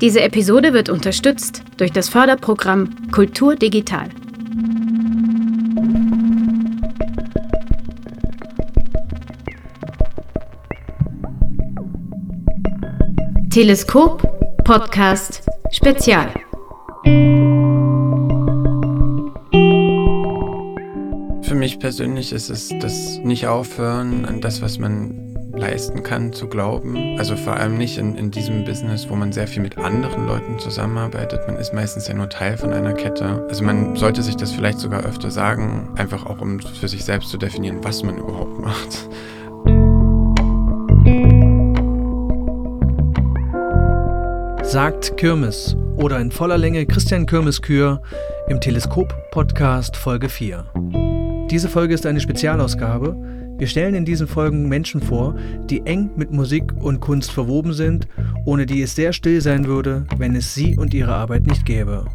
Diese Episode wird unterstützt durch das Förderprogramm Kultur Digital. Teleskop Podcast Spezial. Für mich persönlich ist es das nicht aufhören an das, was man leisten kann, zu glauben. Also vor allem nicht in, in diesem Business, wo man sehr viel mit anderen Leuten zusammenarbeitet. Man ist meistens ja nur Teil von einer Kette. Also man sollte sich das vielleicht sogar öfter sagen, einfach auch um für sich selbst zu definieren, was man überhaupt macht. Sagt Kirmes oder in voller Länge Christian Kirmes Kür im Teleskop-Podcast Folge 4. Diese Folge ist eine Spezialausgabe, wir stellen in diesen Folgen Menschen vor, die eng mit Musik und Kunst verwoben sind, ohne die es sehr still sein würde, wenn es sie und ihre Arbeit nicht gäbe.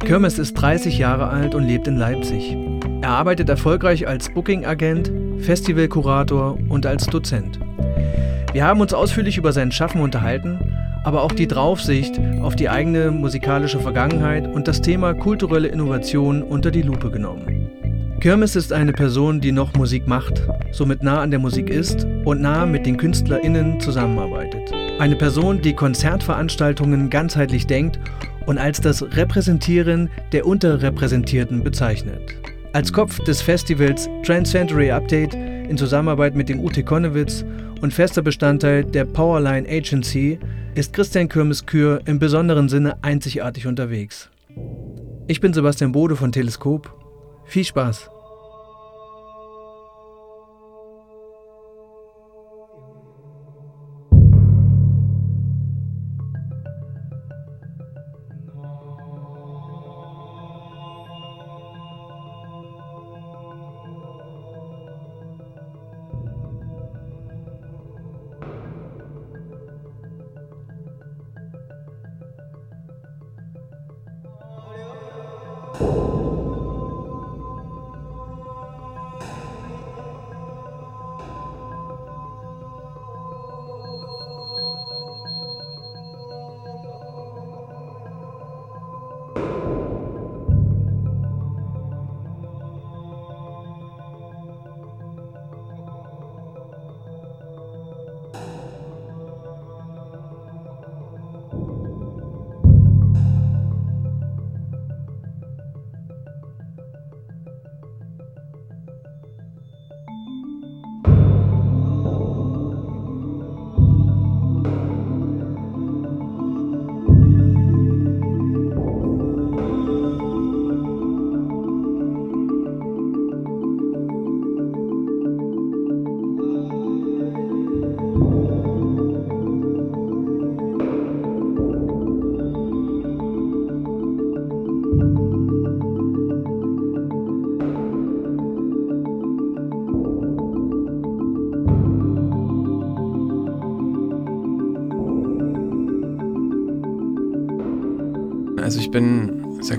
Kirmes ist 30 Jahre alt und lebt in Leipzig. Er arbeitet erfolgreich als Booking-Agent, Festivalkurator und als Dozent. Wir haben uns ausführlich über sein Schaffen unterhalten, aber auch die Draufsicht auf die eigene musikalische Vergangenheit und das Thema kulturelle Innovation unter die Lupe genommen. Kirmes ist eine Person, die noch Musik macht, somit nah an der Musik ist und nah mit den KünstlerInnen zusammenarbeitet. Eine Person, die Konzertveranstaltungen ganzheitlich denkt und als das Repräsentieren der Unterrepräsentierten bezeichnet. Als Kopf des Festivals Transcentury Update in Zusammenarbeit mit dem UT Konnewitz und fester Bestandteil der Powerline Agency ist Christian Kirmes Kür im besonderen Sinne einzigartig unterwegs. Ich bin Sebastian Bode von Teleskop viel Spaß!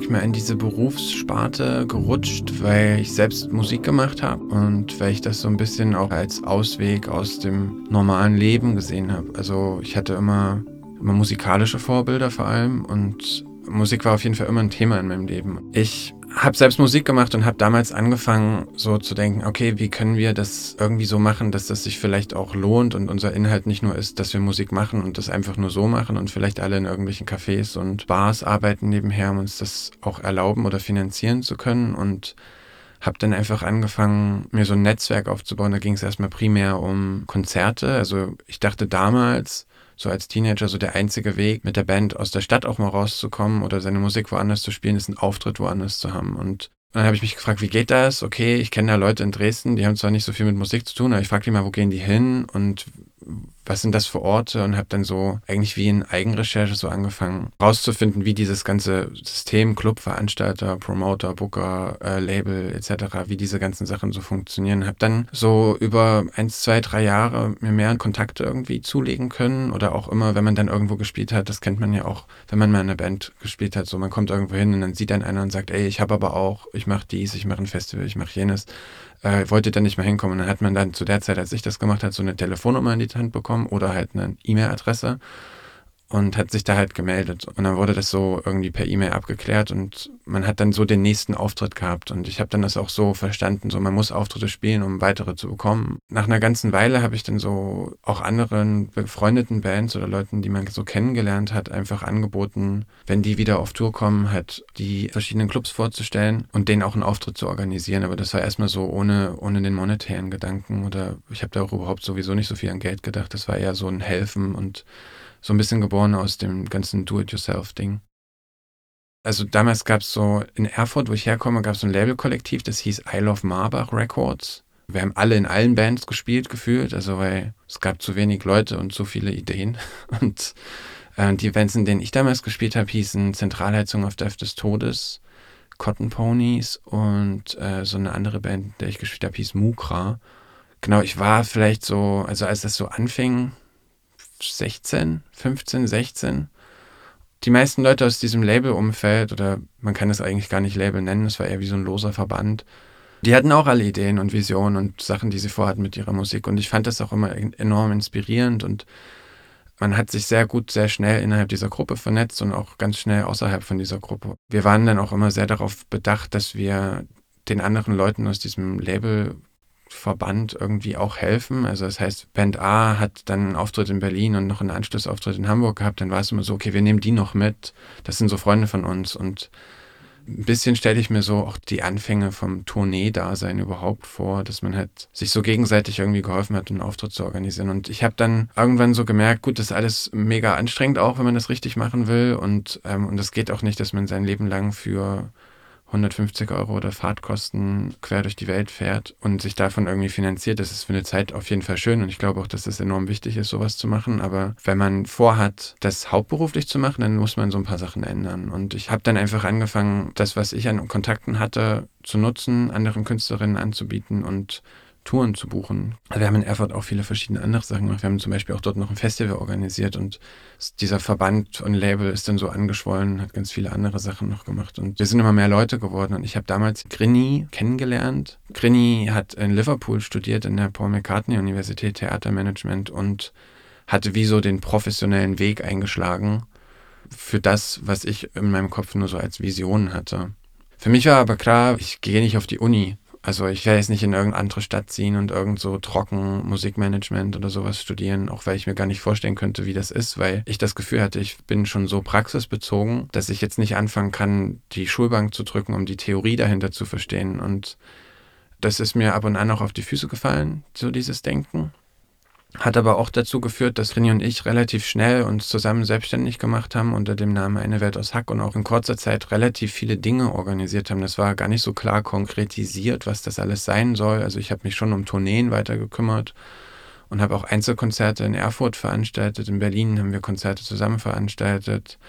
Mal, in diese Berufssparte gerutscht, weil ich selbst Musik gemacht habe und weil ich das so ein bisschen auch als Ausweg aus dem normalen Leben gesehen habe. Also ich hatte immer, immer musikalische Vorbilder vor allem und Musik war auf jeden Fall immer ein Thema in meinem Leben. Ich habe selbst Musik gemacht und habe damals angefangen, so zu denken, okay, wie können wir das irgendwie so machen, dass das sich vielleicht auch lohnt und unser Inhalt nicht nur ist, dass wir Musik machen und das einfach nur so machen und vielleicht alle in irgendwelchen Cafés und Bars arbeiten nebenher, um uns das auch erlauben oder finanzieren zu können und habe dann einfach angefangen, mir so ein Netzwerk aufzubauen. Da ging es erstmal primär um Konzerte. Also ich dachte damals, so als Teenager so der einzige Weg, mit der Band aus der Stadt auch mal rauszukommen oder seine Musik woanders zu spielen, ist einen Auftritt woanders zu haben. Und dann habe ich mich gefragt, wie geht das? Okay, ich kenne da Leute in Dresden, die haben zwar nicht so viel mit Musik zu tun, aber ich frage die mal, wo gehen die hin und was sind das für Orte und habe dann so eigentlich wie in Eigenrecherche so angefangen rauszufinden, wie dieses ganze System, Club, Veranstalter, Promoter, Booker, äh, Label etc., wie diese ganzen Sachen so funktionieren. Habe dann so über eins, zwei, drei Jahre mir mehr Kontakte irgendwie zulegen können oder auch immer, wenn man dann irgendwo gespielt hat, das kennt man ja auch, wenn man mal in einer Band gespielt hat, so man kommt irgendwo hin und dann sieht dann einer und sagt, ey, ich habe aber auch, ich mache dies, ich mache ein Festival, ich mache jenes äh, wollte dann nicht mehr hinkommen. Und dann hat man dann zu der Zeit, als ich das gemacht habe, so eine Telefonnummer in die Hand bekommen oder halt eine E-Mail-Adresse. Und hat sich da halt gemeldet. Und dann wurde das so irgendwie per E-Mail abgeklärt und man hat dann so den nächsten Auftritt gehabt. Und ich habe dann das auch so verstanden, so man muss Auftritte spielen, um weitere zu bekommen. Nach einer ganzen Weile habe ich dann so auch anderen befreundeten Bands oder Leuten, die man so kennengelernt hat, einfach angeboten, wenn die wieder auf Tour kommen, halt die verschiedenen Clubs vorzustellen und denen auch einen Auftritt zu organisieren. Aber das war erstmal so ohne, ohne den monetären Gedanken oder ich habe da auch überhaupt sowieso nicht so viel an Geld gedacht. Das war eher so ein Helfen und so ein bisschen geboren aus dem ganzen Do-it-yourself-Ding. Also damals gab es so in Erfurt, wo ich herkomme, gab es so ein Labelkollektiv, das hieß I Love Marbach Records. Wir haben alle in allen Bands gespielt, gefühlt, also weil es gab zu wenig Leute und zu viele Ideen. Und äh, die Bands, in denen ich damals gespielt habe, hießen Zentralheizung auf Death des Todes, Cotton Ponies und äh, so eine andere Band, in der ich gespielt habe, hieß Mukra. Genau, ich war vielleicht so, also als das so anfing, 16, 15, 16. Die meisten Leute aus diesem Label-Umfeld, oder man kann es eigentlich gar nicht Label nennen, es war eher wie so ein loser Verband, die hatten auch alle Ideen und Visionen und Sachen, die sie vorhatten mit ihrer Musik. Und ich fand das auch immer enorm inspirierend und man hat sich sehr gut, sehr schnell innerhalb dieser Gruppe vernetzt und auch ganz schnell außerhalb von dieser Gruppe. Wir waren dann auch immer sehr darauf bedacht, dass wir den anderen Leuten aus diesem Label Verband irgendwie auch helfen. Also das heißt, Band A hat dann einen Auftritt in Berlin und noch einen Anschlussauftritt in Hamburg gehabt, dann war es immer so, okay, wir nehmen die noch mit. Das sind so Freunde von uns und ein bisschen stelle ich mir so auch die Anfänge vom Tournee-Dasein überhaupt vor, dass man halt sich so gegenseitig irgendwie geholfen hat, einen Auftritt zu organisieren. Und ich habe dann irgendwann so gemerkt, gut, das ist alles mega anstrengend auch, wenn man das richtig machen will. Und, ähm, und das geht auch nicht, dass man sein Leben lang für 150 Euro oder Fahrtkosten quer durch die Welt fährt und sich davon irgendwie finanziert, das ist für eine Zeit auf jeden Fall schön und ich glaube auch, dass es enorm wichtig ist, sowas zu machen. Aber wenn man vorhat, das hauptberuflich zu machen, dann muss man so ein paar Sachen ändern. Und ich habe dann einfach angefangen, das, was ich an Kontakten hatte, zu nutzen, anderen Künstlerinnen anzubieten und Touren zu buchen. Wir haben in Erfurt auch viele verschiedene andere Sachen gemacht. Wir haben zum Beispiel auch dort noch ein Festival organisiert und dieser Verband und Label ist dann so angeschwollen, hat ganz viele andere Sachen noch gemacht und wir sind immer mehr Leute geworden und ich habe damals Grini kennengelernt. Grini hat in Liverpool studiert in der Paul McCartney Universität Theatermanagement und hatte wie so den professionellen Weg eingeschlagen für das, was ich in meinem Kopf nur so als Vision hatte. Für mich war aber klar, ich gehe nicht auf die Uni. Also ich werde jetzt nicht in irgendeine andere Stadt ziehen und irgend so trocken Musikmanagement oder sowas studieren, auch weil ich mir gar nicht vorstellen könnte, wie das ist, weil ich das Gefühl hatte, ich bin schon so praxisbezogen, dass ich jetzt nicht anfangen kann, die Schulbank zu drücken, um die Theorie dahinter zu verstehen. Und das ist mir ab und an auch auf die Füße gefallen, so dieses Denken. Hat aber auch dazu geführt, dass Rini und ich relativ schnell uns zusammen selbstständig gemacht haben unter dem Namen Eine Welt aus Hack und auch in kurzer Zeit relativ viele Dinge organisiert haben. Das war gar nicht so klar konkretisiert, was das alles sein soll. Also ich habe mich schon um Tourneen weiter gekümmert und habe auch Einzelkonzerte in Erfurt veranstaltet. In Berlin haben wir Konzerte zusammen veranstaltet.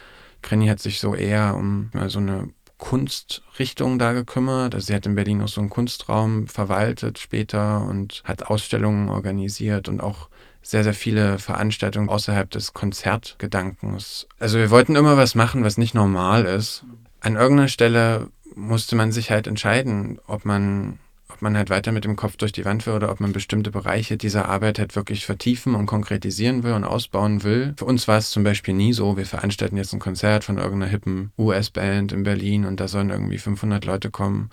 Krenny hat sich so eher um so eine Kunstrichtung da gekümmert. Also sie hat in Berlin auch so einen Kunstraum verwaltet später und hat Ausstellungen organisiert und auch sehr, sehr viele Veranstaltungen außerhalb des Konzertgedankens. Also wir wollten immer was machen, was nicht normal ist. An irgendeiner Stelle musste man sich halt entscheiden, ob man man halt weiter mit dem Kopf durch die Wand will oder ob man bestimmte Bereiche dieser Arbeit halt wirklich vertiefen und konkretisieren will und ausbauen will. Für uns war es zum Beispiel nie so, wir veranstalten jetzt ein Konzert von irgendeiner hippen US-Band in Berlin und da sollen irgendwie 500 Leute kommen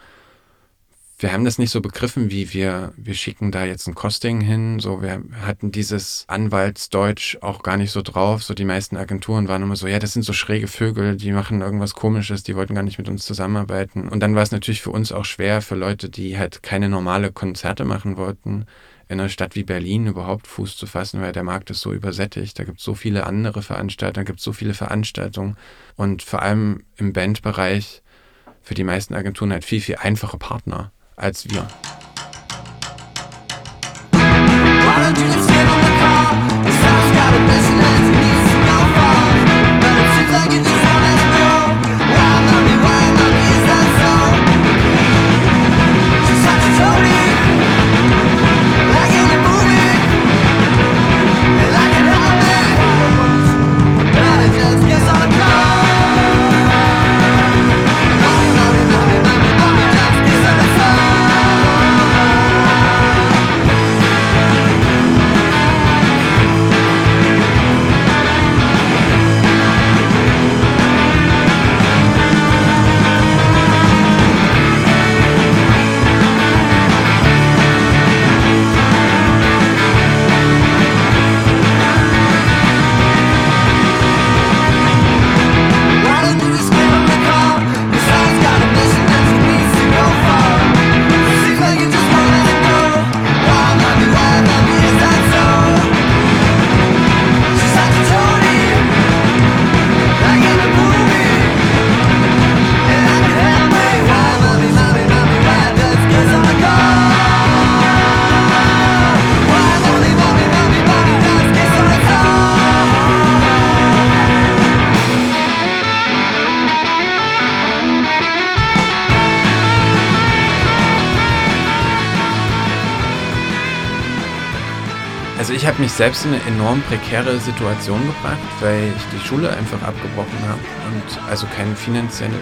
wir haben das nicht so begriffen, wie wir, wir schicken da jetzt ein Costing hin. So, wir hatten dieses Anwaltsdeutsch auch gar nicht so drauf. So, die meisten Agenturen waren immer so, ja, das sind so schräge Vögel, die machen irgendwas komisches, die wollten gar nicht mit uns zusammenarbeiten. Und dann war es natürlich für uns auch schwer, für Leute, die halt keine normale Konzerte machen wollten, in einer Stadt wie Berlin überhaupt Fuß zu fassen, weil der Markt ist so übersättigt. Da gibt es so viele andere Veranstalter, da gibt es so viele Veranstaltungen. Und vor allem im Bandbereich für die meisten Agenturen halt viel, viel einfache Partner als wir. habe mich selbst in eine enorm prekäre Situation gebracht, weil ich die Schule einfach abgebrochen habe und also keinen finanziellen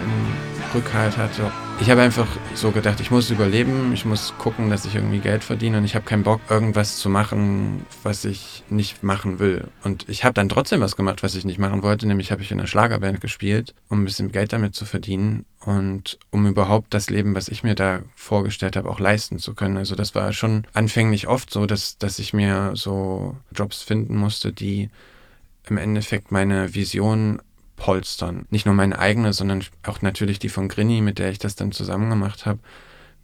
Rückhalt hatte. Ich habe einfach so gedacht, ich muss überleben, ich muss gucken, dass ich irgendwie Geld verdiene und ich habe keinen Bock, irgendwas zu machen, was ich nicht machen will. Und ich habe dann trotzdem was gemacht, was ich nicht machen wollte, nämlich habe ich in einer Schlagerband gespielt, um ein bisschen Geld damit zu verdienen und um überhaupt das Leben, was ich mir da vorgestellt habe, auch leisten zu können. Also das war schon anfänglich oft so, dass, dass ich mir so Jobs finden musste, die im Endeffekt meine Vision polstern. Nicht nur meine eigene, sondern auch natürlich die von Grini, mit der ich das dann zusammen gemacht habe.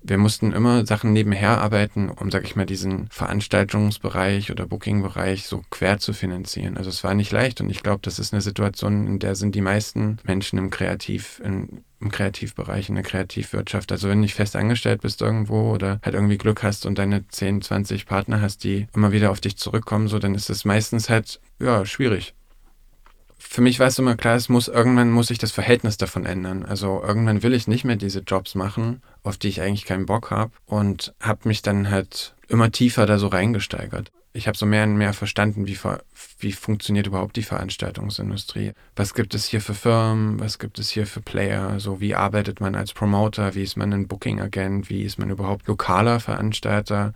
Wir mussten immer Sachen nebenher arbeiten, um, sag ich mal, diesen Veranstaltungsbereich oder Bookingbereich so quer zu finanzieren. Also es war nicht leicht und ich glaube, das ist eine Situation, in der sind die meisten Menschen im Kreativ, in, im Kreativbereich, in der Kreativwirtschaft. Also wenn du nicht fest angestellt bist irgendwo oder halt irgendwie Glück hast und deine 10, 20 Partner hast, die immer wieder auf dich zurückkommen, so, dann ist es meistens halt, ja, schwierig für mich war es immer klar, es muss irgendwann muss sich das Verhältnis davon ändern. Also irgendwann will ich nicht mehr diese Jobs machen, auf die ich eigentlich keinen Bock habe und habe mich dann halt immer tiefer da so reingesteigert. Ich habe so mehr und mehr verstanden, wie, wie funktioniert überhaupt die Veranstaltungsindustrie. Was gibt es hier für Firmen, was gibt es hier für Player, so wie arbeitet man als Promoter, wie ist man ein Booking-Agent, wie ist man überhaupt lokaler Veranstalter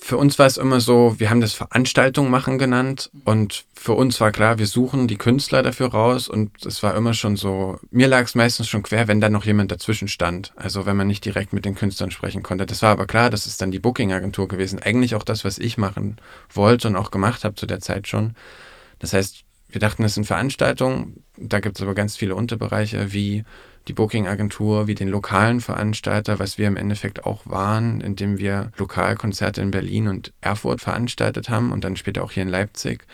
für uns war es immer so, wir haben das Veranstaltung machen genannt und für uns war klar, wir suchen die Künstler dafür raus und es war immer schon so, mir lag es meistens schon quer, wenn da noch jemand dazwischen stand. Also wenn man nicht direkt mit den Künstlern sprechen konnte. Das war aber klar, das ist dann die Booking-Agentur gewesen. Eigentlich auch das, was ich machen wollte und auch gemacht habe zu der Zeit schon. Das heißt, wir dachten, es sind Veranstaltungen, da gibt es aber ganz viele Unterbereiche wie die Booking-Agentur wie den lokalen Veranstalter, was wir im Endeffekt auch waren, indem wir Lokalkonzerte in Berlin und Erfurt veranstaltet haben und dann später auch hier in Leipzig.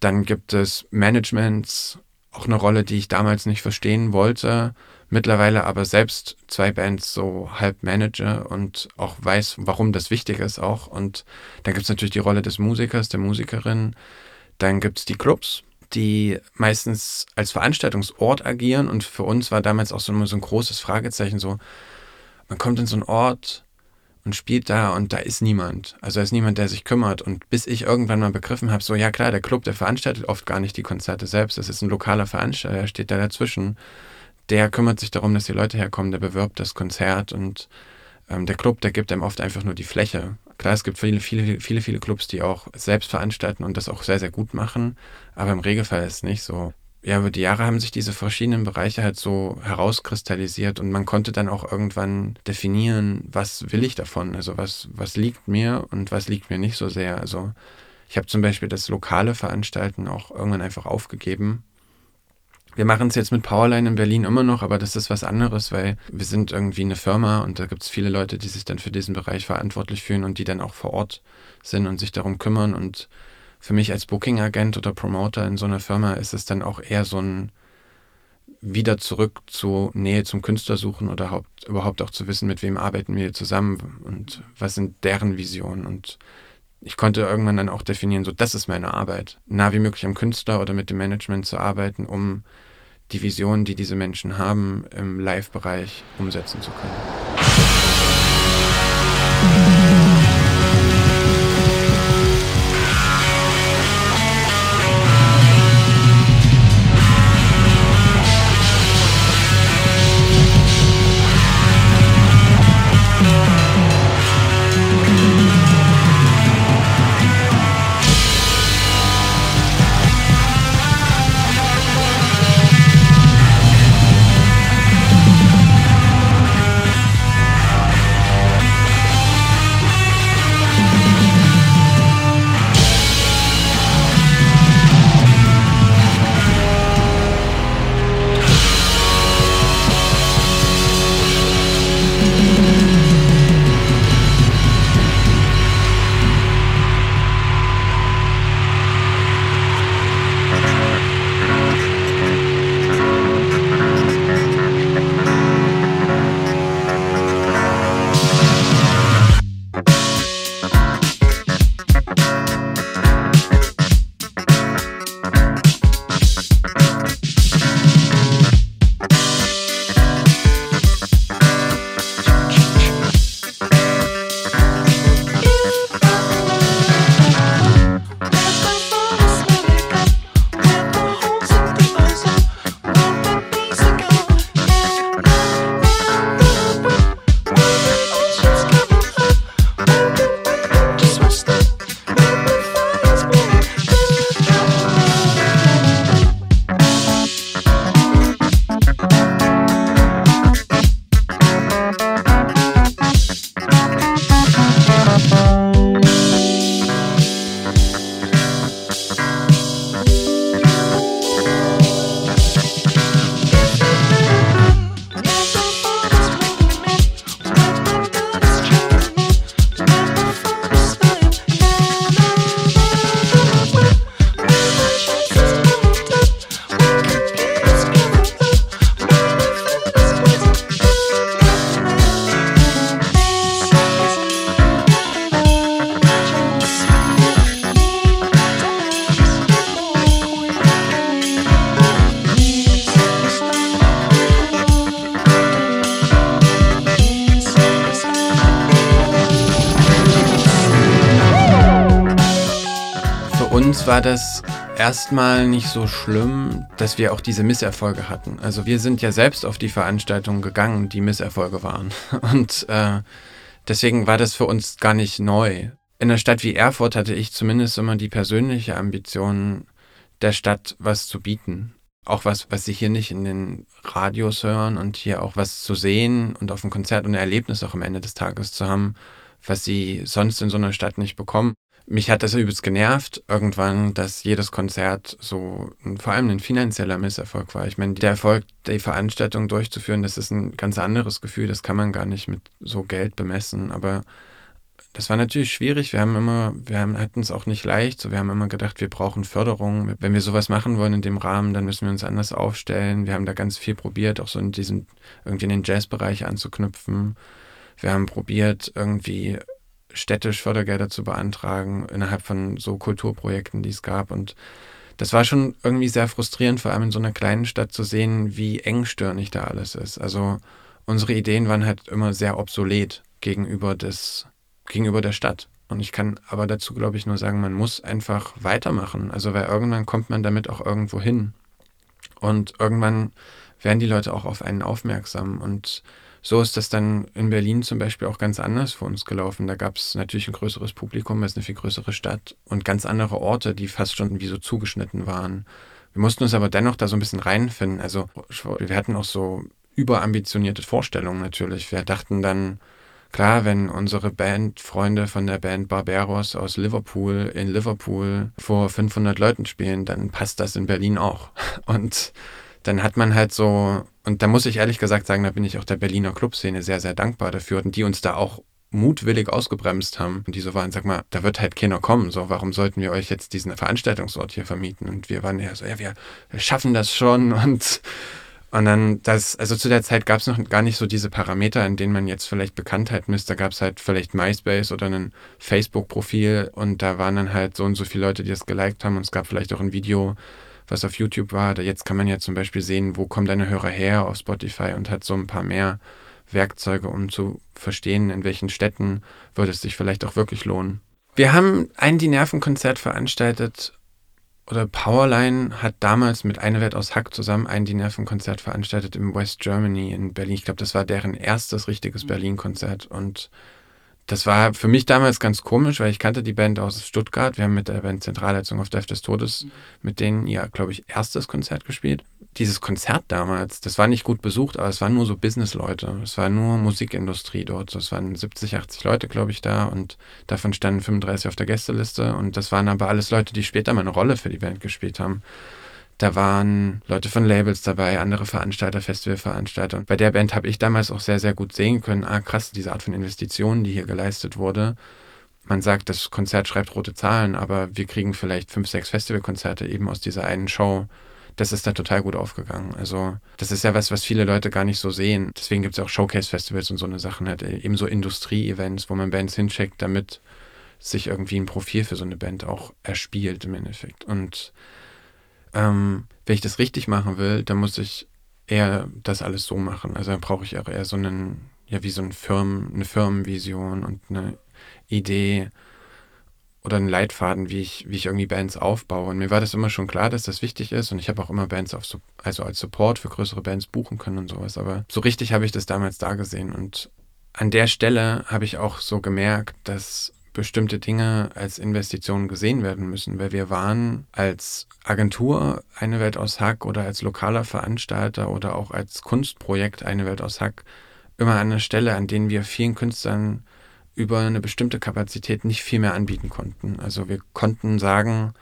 Dann gibt es Managements, auch eine Rolle, die ich damals nicht verstehen wollte, mittlerweile aber selbst zwei Bands so halb manage und auch weiß, warum das wichtig ist auch. Und dann gibt es natürlich die Rolle des Musikers, der Musikerin. Dann gibt es die Clubs, die meistens als Veranstaltungsort agieren. Und für uns war damals auch so, immer so ein großes Fragezeichen, so, man kommt in so einen Ort und spielt da und da ist niemand. Also da ist niemand, der sich kümmert. Und bis ich irgendwann mal begriffen habe, so ja klar, der Club, der veranstaltet oft gar nicht die Konzerte selbst. Das ist ein lokaler Veranstalter, der steht da dazwischen. Der kümmert sich darum, dass die Leute herkommen, der bewirbt das Konzert und ähm, der Club, der gibt einem oft einfach nur die Fläche. Klar, es gibt viele, viele, viele, viele Clubs, die auch selbst veranstalten und das auch sehr, sehr gut machen, aber im Regelfall ist es nicht so. Ja, über die Jahre haben sich diese verschiedenen Bereiche halt so herauskristallisiert und man konnte dann auch irgendwann definieren, was will ich davon? Also was, was liegt mir und was liegt mir nicht so sehr. Also ich habe zum Beispiel das lokale Veranstalten auch irgendwann einfach aufgegeben, wir machen es jetzt mit Powerline in Berlin immer noch, aber das ist was anderes, weil wir sind irgendwie eine Firma und da gibt es viele Leute, die sich dann für diesen Bereich verantwortlich fühlen und die dann auch vor Ort sind und sich darum kümmern. Und für mich als Booking-Agent oder Promoter in so einer Firma ist es dann auch eher so ein wieder zurück zur Nähe zum Künstler suchen oder haupt, überhaupt auch zu wissen, mit wem arbeiten wir zusammen und was sind deren Visionen. Und ich konnte irgendwann dann auch definieren, so das ist meine Arbeit, nah wie möglich am Künstler oder mit dem Management zu arbeiten, um die Vision, die diese Menschen haben, im Live-Bereich umsetzen zu können. War das erstmal nicht so schlimm, dass wir auch diese Misserfolge hatten. Also wir sind ja selbst auf die Veranstaltungen gegangen, die Misserfolge waren. Und äh, deswegen war das für uns gar nicht neu. In einer Stadt wie Erfurt hatte ich zumindest immer die persönliche Ambition, der Stadt was zu bieten. Auch was, was sie hier nicht in den Radios hören und hier auch was zu sehen und auf dem Konzert und ein Erlebnis auch am Ende des Tages zu haben, was sie sonst in so einer Stadt nicht bekommen. Mich hat das übelst genervt irgendwann, dass jedes Konzert so vor allem ein finanzieller Misserfolg war. Ich meine, der Erfolg, die Veranstaltung durchzuführen, das ist ein ganz anderes Gefühl, das kann man gar nicht mit so Geld bemessen. Aber das war natürlich schwierig. Wir haben immer, wir hatten es auch nicht leicht. So, wir haben immer gedacht, wir brauchen Förderung. Wenn wir sowas machen wollen in dem Rahmen, dann müssen wir uns anders aufstellen. Wir haben da ganz viel probiert, auch so in diesen, irgendwie in den Jazzbereich anzuknüpfen. Wir haben probiert, irgendwie städtisch Fördergelder zu beantragen innerhalb von so Kulturprojekten, die es gab. Und das war schon irgendwie sehr frustrierend, vor allem in so einer kleinen Stadt zu sehen, wie engstirnig da alles ist. Also unsere Ideen waren halt immer sehr obsolet gegenüber des, gegenüber der Stadt. Und ich kann aber dazu, glaube ich, nur sagen, man muss einfach weitermachen. Also, weil irgendwann kommt man damit auch irgendwo hin. Und irgendwann werden die Leute auch auf einen aufmerksam. Und so ist das dann in Berlin zum Beispiel auch ganz anders für uns gelaufen. Da gab es natürlich ein größeres Publikum, es ist eine viel größere Stadt und ganz andere Orte, die fast schon wie so zugeschnitten waren. Wir mussten uns aber dennoch da so ein bisschen reinfinden. Also wir hatten auch so überambitionierte Vorstellungen natürlich. Wir dachten dann, klar, wenn unsere Bandfreunde von der Band Barbaros aus Liverpool in Liverpool vor 500 Leuten spielen, dann passt das in Berlin auch. Und dann hat man halt so, und da muss ich ehrlich gesagt sagen, da bin ich auch der Berliner Clubszene sehr, sehr dankbar dafür und die uns da auch mutwillig ausgebremst haben. Und die so waren, sag mal, da wird halt keiner kommen. So, warum sollten wir euch jetzt diesen Veranstaltungsort hier vermieten? Und wir waren ja so, ja, wir, schaffen das schon. Und, und dann, das, also zu der Zeit gab es noch gar nicht so diese Parameter, in denen man jetzt vielleicht Bekanntheit misst. Da gab es halt vielleicht MySpace oder ein Facebook-Profil und da waren dann halt so und so viele Leute, die das geliked haben. Und es gab vielleicht auch ein Video, was auf YouTube war. Jetzt kann man ja zum Beispiel sehen, wo kommen deine Hörer her auf Spotify und hat so ein paar mehr Werkzeuge, um zu verstehen, in welchen Städten würde es sich vielleicht auch wirklich lohnen. Wir haben ein Die Nerven-Konzert veranstaltet oder Powerline hat damals mit Eine Welt aus Hack zusammen ein Die Nerven-Konzert veranstaltet im West Germany in Berlin. Ich glaube, das war deren erstes richtiges Berlin-Konzert und das war für mich damals ganz komisch, weil ich kannte die Band aus Stuttgart. Wir haben mit der Band Zentralheizung auf Death des Todes mit denen ihr, glaube ich, erstes Konzert gespielt. Dieses Konzert damals, das war nicht gut besucht, aber es waren nur so Business-Leute. Es war nur Musikindustrie dort. Es waren 70, 80 Leute, glaube ich, da und davon standen 35 auf der Gästeliste. Und das waren aber alles Leute, die später mal eine Rolle für die Band gespielt haben. Da waren Leute von Labels dabei, andere Veranstalter, Festivalveranstalter. Und bei der Band habe ich damals auch sehr, sehr gut sehen können, ah krass, diese Art von Investitionen, die hier geleistet wurde. Man sagt, das Konzert schreibt rote Zahlen, aber wir kriegen vielleicht fünf, sechs Festivalkonzerte eben aus dieser einen Show. Das ist da total gut aufgegangen. Also, das ist ja was, was viele Leute gar nicht so sehen. Deswegen gibt es auch Showcase-Festivals und so eine Sachen, halt eben so Industrie-Events, wo man Bands hincheckt, damit sich irgendwie ein Profil für so eine Band auch erspielt im Endeffekt. Und ähm, wenn ich das richtig machen will, dann muss ich eher das alles so machen. Also dann brauche ich auch eher so einen, ja, wie so ein Firmen, eine Firmenvision und eine Idee oder einen Leitfaden, wie ich, wie ich irgendwie Bands aufbaue. Und mir war das immer schon klar, dass das wichtig ist. Und ich habe auch immer Bands auf, also als Support für größere Bands buchen können und sowas. Aber so richtig habe ich das damals da gesehen. Und an der Stelle habe ich auch so gemerkt, dass bestimmte Dinge als Investitionen gesehen werden müssen, weil wir waren als Agentur eine Welt aus Hack oder als lokaler Veranstalter oder auch als Kunstprojekt eine Welt aus Hack immer an einer Stelle, an denen wir vielen Künstlern über eine bestimmte Kapazität nicht viel mehr anbieten konnten. Also wir konnten sagen,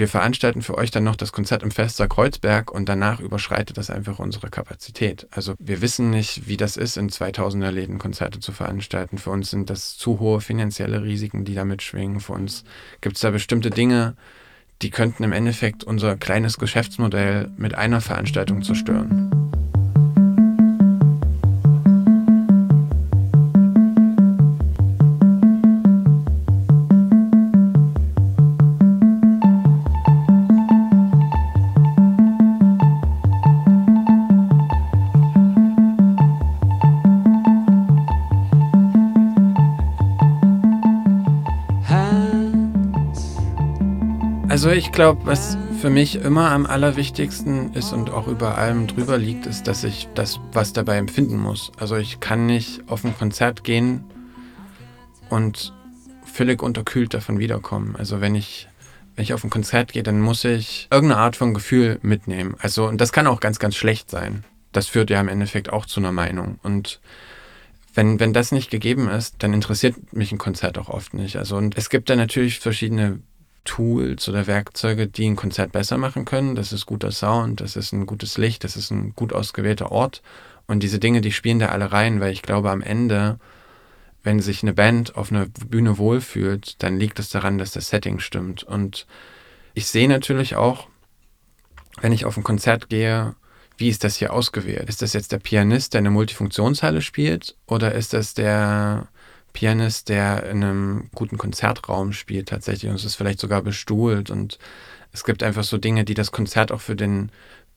wir veranstalten für euch dann noch das Konzert im Fester Kreuzberg und danach überschreitet das einfach unsere Kapazität. Also wir wissen nicht, wie das ist, in 2000er Läden Konzerte zu veranstalten. Für uns sind das zu hohe finanzielle Risiken, die damit schwingen. Für uns gibt es da bestimmte Dinge, die könnten im Endeffekt unser kleines Geschäftsmodell mit einer Veranstaltung zerstören. Also ich glaube, was für mich immer am allerwichtigsten ist und auch über allem drüber liegt, ist, dass ich das, was dabei empfinden muss. Also ich kann nicht auf ein Konzert gehen und völlig unterkühlt davon wiederkommen. Also wenn ich, wenn ich auf ein Konzert gehe, dann muss ich irgendeine Art von Gefühl mitnehmen. Also, und das kann auch ganz, ganz schlecht sein. Das führt ja im Endeffekt auch zu einer Meinung. Und wenn, wenn das nicht gegeben ist, dann interessiert mich ein Konzert auch oft nicht. Also, und es gibt da natürlich verschiedene Tools oder Werkzeuge, die ein Konzert besser machen können. Das ist guter Sound, das ist ein gutes Licht, das ist ein gut ausgewählter Ort. Und diese Dinge, die spielen da alle rein, weil ich glaube, am Ende, wenn sich eine Band auf einer Bühne wohlfühlt, dann liegt es daran, dass das Setting stimmt. Und ich sehe natürlich auch, wenn ich auf ein Konzert gehe, wie ist das hier ausgewählt? Ist das jetzt der Pianist, der eine Multifunktionshalle spielt? Oder ist das der Pianist, der in einem guten Konzertraum spielt tatsächlich und es ist vielleicht sogar bestuhlt und es gibt einfach so Dinge, die das Konzert auch für den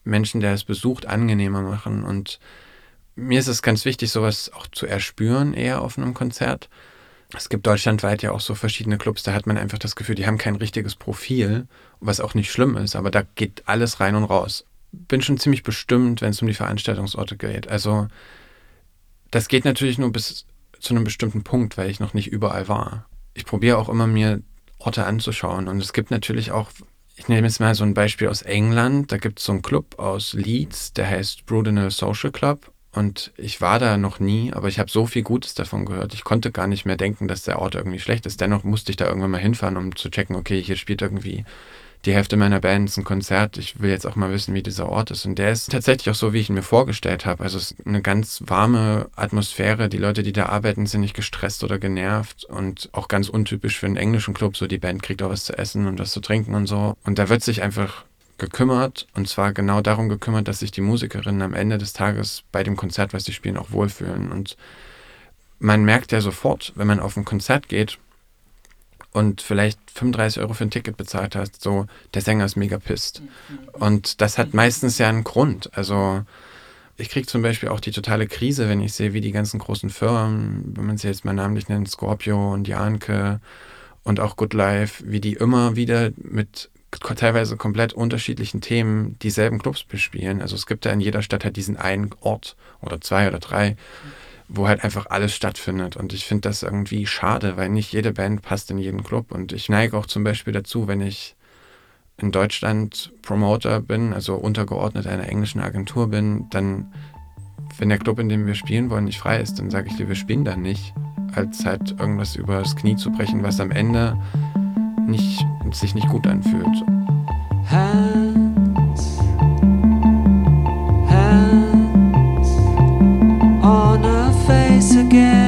Menschen, der es besucht, angenehmer machen und mir ist es ganz wichtig, sowas auch zu erspüren eher auf einem Konzert. Es gibt deutschlandweit ja auch so verschiedene Clubs, da hat man einfach das Gefühl, die haben kein richtiges Profil, was auch nicht schlimm ist, aber da geht alles rein und raus. Bin schon ziemlich bestimmt, wenn es um die Veranstaltungsorte geht. Also das geht natürlich nur bis zu einem bestimmten Punkt, weil ich noch nicht überall war. Ich probiere auch immer mir Orte anzuschauen und es gibt natürlich auch, ich nehme jetzt mal so ein Beispiel aus England, da gibt es so einen Club aus Leeds, der heißt Brudenell Social Club und ich war da noch nie, aber ich habe so viel Gutes davon gehört. Ich konnte gar nicht mehr denken, dass der Ort irgendwie schlecht ist. Dennoch musste ich da irgendwann mal hinfahren, um zu checken, okay, hier spielt irgendwie die Hälfte meiner Band ist ein Konzert. Ich will jetzt auch mal wissen, wie dieser Ort ist. Und der ist tatsächlich auch so, wie ich ihn mir vorgestellt habe. Also es ist eine ganz warme Atmosphäre. Die Leute, die da arbeiten, sind nicht gestresst oder genervt und auch ganz untypisch für einen englischen Club. So die Band kriegt auch was zu essen und was zu trinken und so. Und da wird sich einfach gekümmert und zwar genau darum gekümmert, dass sich die Musikerinnen am Ende des Tages bei dem Konzert, was sie spielen, auch wohlfühlen. Und man merkt ja sofort, wenn man auf ein Konzert geht, und vielleicht 35 Euro für ein Ticket bezahlt hast, so der Sänger ist mega pisst. Und das hat meistens ja einen Grund. Also ich kriege zum Beispiel auch die totale Krise, wenn ich sehe, wie die ganzen großen Firmen, wenn man sie jetzt mal namentlich nennt, Scorpio und Janke und auch Good Life, wie die immer wieder mit teilweise komplett unterschiedlichen Themen dieselben Clubs bespielen. Also es gibt ja in jeder Stadt halt diesen einen Ort oder zwei oder drei, wo halt einfach alles stattfindet. Und ich finde das irgendwie schade, weil nicht jede Band passt in jeden Club. Und ich neige auch zum Beispiel dazu, wenn ich in Deutschland Promoter bin, also untergeordnet einer englischen Agentur bin, dann, wenn der Club, in dem wir spielen wollen, nicht frei ist, dann sage ich dir, wir spielen da nicht, als halt irgendwas übers Knie zu brechen, was am Ende nicht, sich nicht gut anfühlt. Hands, again.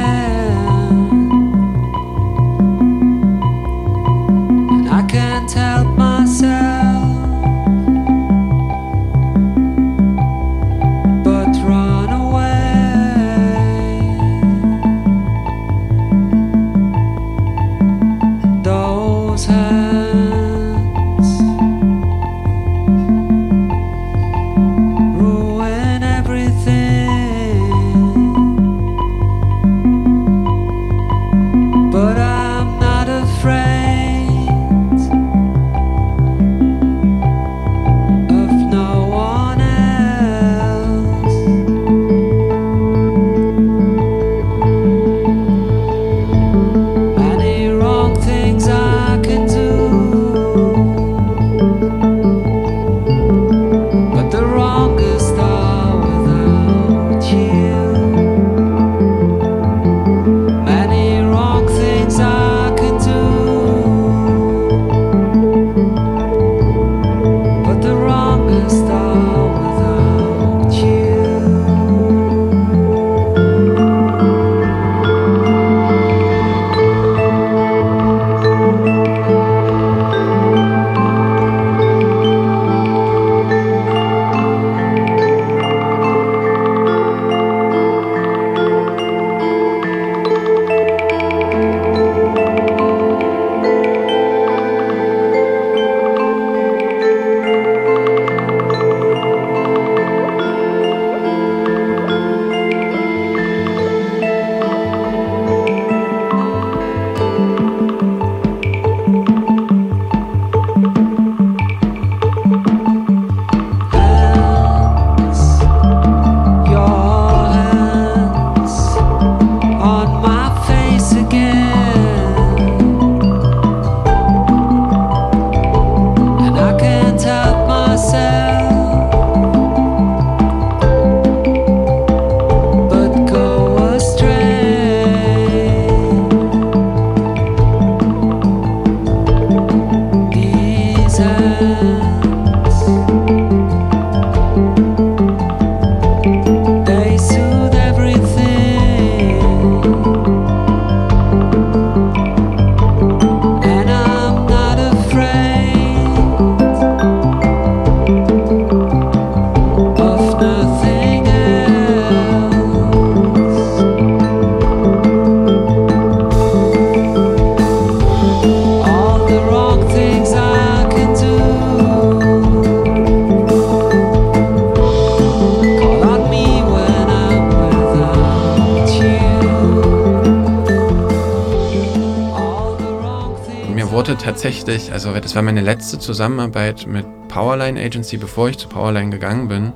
Tatsächlich, also das war meine letzte Zusammenarbeit mit Powerline Agency, bevor ich zu Powerline gegangen bin.